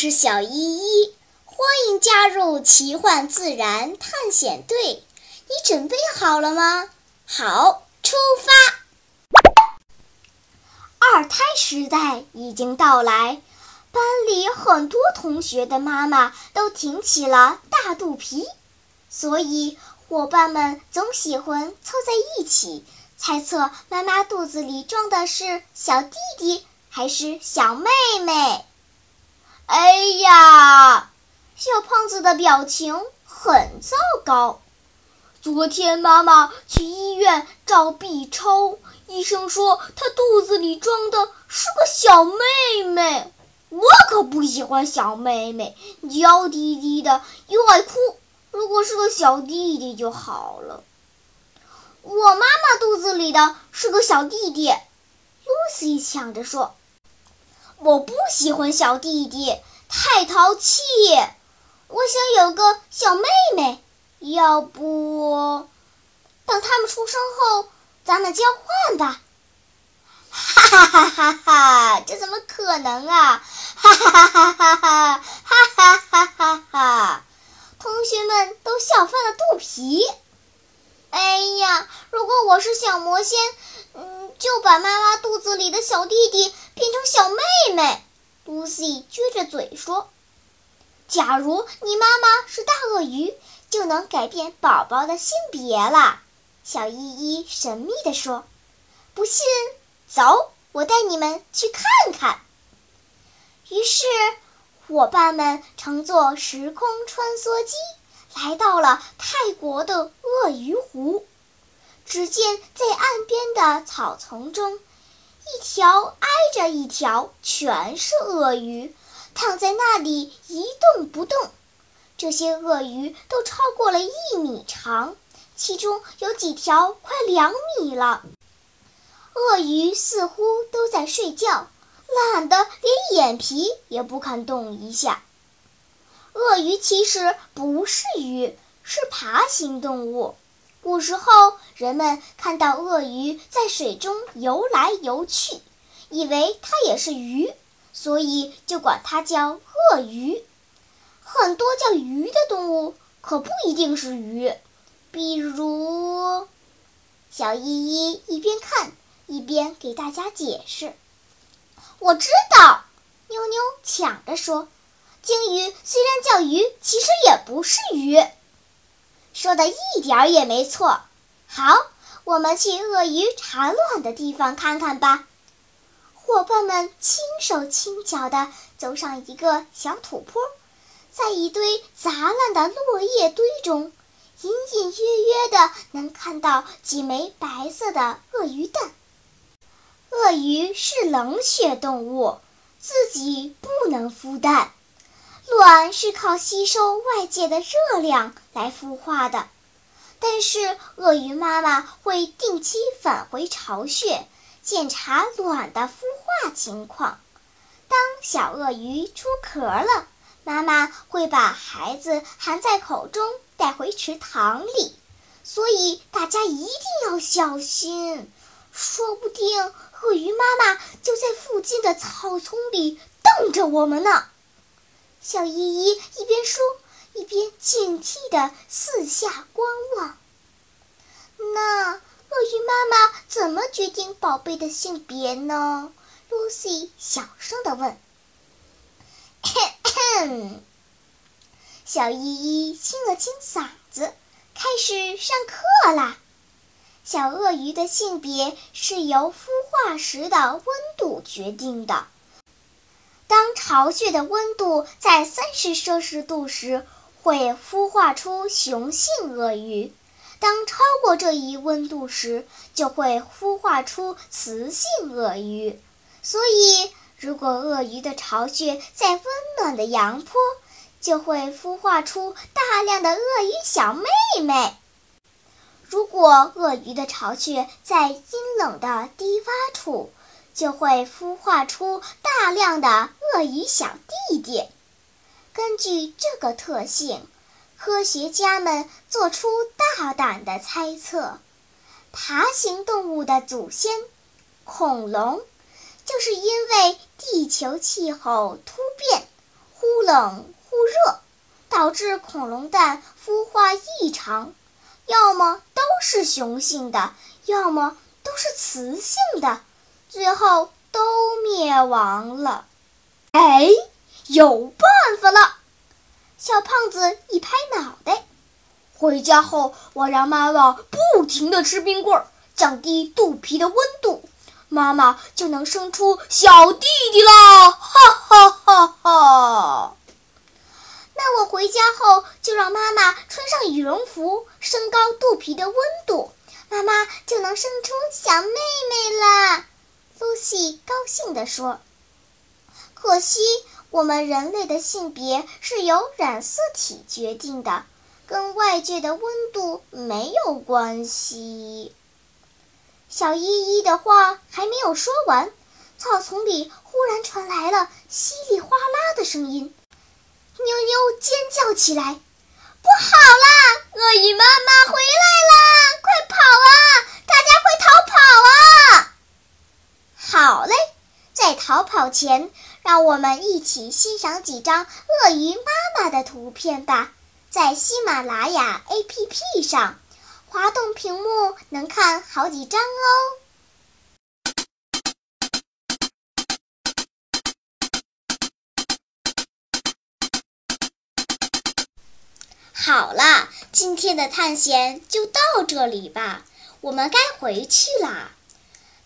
是小依依，欢迎加入奇幻自然探险队。你准备好了吗？好，出发！二胎时代已经到来，班里很多同学的妈妈都挺起了大肚皮，所以伙伴们总喜欢凑在一起，猜测妈妈肚子里装的是小弟弟还是小妹妹。哎呀，小胖子的表情很糟糕。昨天妈妈去医院照 B 超，医生说她肚子里装的是个小妹妹。我可不喜欢小妹妹，娇滴滴的又爱哭。如果是个小弟弟就好了。我妈妈肚子里的是个小弟弟，Lucy 抢着说。我不喜欢小弟弟，太淘气。我想有个小妹妹，要不等他们出生后，咱们交换吧？哈哈哈哈哈！这怎么可能啊？哈哈哈哈哈！哈哈哈哈哈！同学们都笑翻了肚皮。哎呀，如果我是小魔仙，就把妈妈肚子里的小弟弟变成小妹妹。Lucy 撅着嘴说：“假如你妈妈是大鳄鱼，就能改变宝宝的性别了。”小依依神秘地说：“不信，走，我带你们去看看。”于是，伙伴们乘坐时空穿梭机。来到了泰国的鳄鱼湖，只见在岸边的草丛中，一条挨着一条，全是鳄鱼，躺在那里一动不动。这些鳄鱼都超过了一米长，其中有几条快两米了。鳄鱼似乎都在睡觉，懒得连眼皮也不肯动一下。鳄鱼其实不是鱼，是爬行动物。古时候，人们看到鳄鱼在水中游来游去，以为它也是鱼，所以就管它叫鳄鱼。很多叫鱼的动物可不一定是鱼，比如……小依依一边看一边给大家解释：“我知道。”妞妞抢着说。鲸鱼虽然叫鱼，其实也不是鱼。说的一点儿也没错。好，我们去鳄鱼产卵的地方看看吧。伙伴们轻手轻脚地走上一个小土坡，在一堆杂乱的落叶堆中，隐隐约约地能看到几枚白色的鳄鱼蛋。鳄鱼是冷血动物，自己不能孵蛋。卵是靠吸收外界的热量来孵化的，但是鳄鱼妈妈会定期返回巢穴检查卵的孵化情况。当小鳄鱼出壳了，妈妈会把孩子含在口中带回池塘里，所以大家一定要小心，说不定鳄鱼妈妈就在附近的草丛里瞪着我们呢。小依依一边说，一边警惕地四下观望。那鳄鱼妈妈怎么决定宝贝的性别呢？Lucy 小声地问。咳咳小依依清了清嗓子，开始上课啦。小鳄鱼的性别是由孵化时的温度决定的。当巢穴的温度在三十摄氏度时，会孵化出雄性鳄鱼；当超过这一温度时，就会孵化出雌性鳄鱼。所以，如果鳄鱼的巢穴在温暖的阳坡，就会孵化出大量的鳄鱼小妹妹；如果鳄鱼的巢穴在阴冷的低洼处，就会孵化出大量的鳄鱼小弟弟。根据这个特性，科学家们做出大胆的猜测：爬行动物的祖先恐龙，就是因为地球气候突变，忽冷忽热，导致恐龙蛋孵化异常，要么都是雄性的，要么都是雌性的，最后都灭亡了。哎，有办法了！小胖子一拍脑袋，回家后我让妈妈不停地吃冰棍儿，降低肚皮的温度，妈妈就能生出小弟弟了！哈哈哈哈！那我回家后就让妈妈穿上羽绒服，升高肚皮的温度，妈妈就能生出小妹妹了。高兴地说：“可惜。”我们人类的性别是由染色体决定的，跟外界的温度没有关系。小依依的话还没有说完，草丛里忽然传来了稀里哗啦的声音，妞妞尖叫起来：“不好啦！鳄鱼妈妈回来啦！快跑啊！大家快逃跑啊！”好嘞，在逃跑前。让我们一起欣赏几张鳄鱼妈妈的图片吧，在喜马拉雅 APP 上，滑动屏幕能看好几张哦。好啦，今天的探险就到这里吧，我们该回去啦。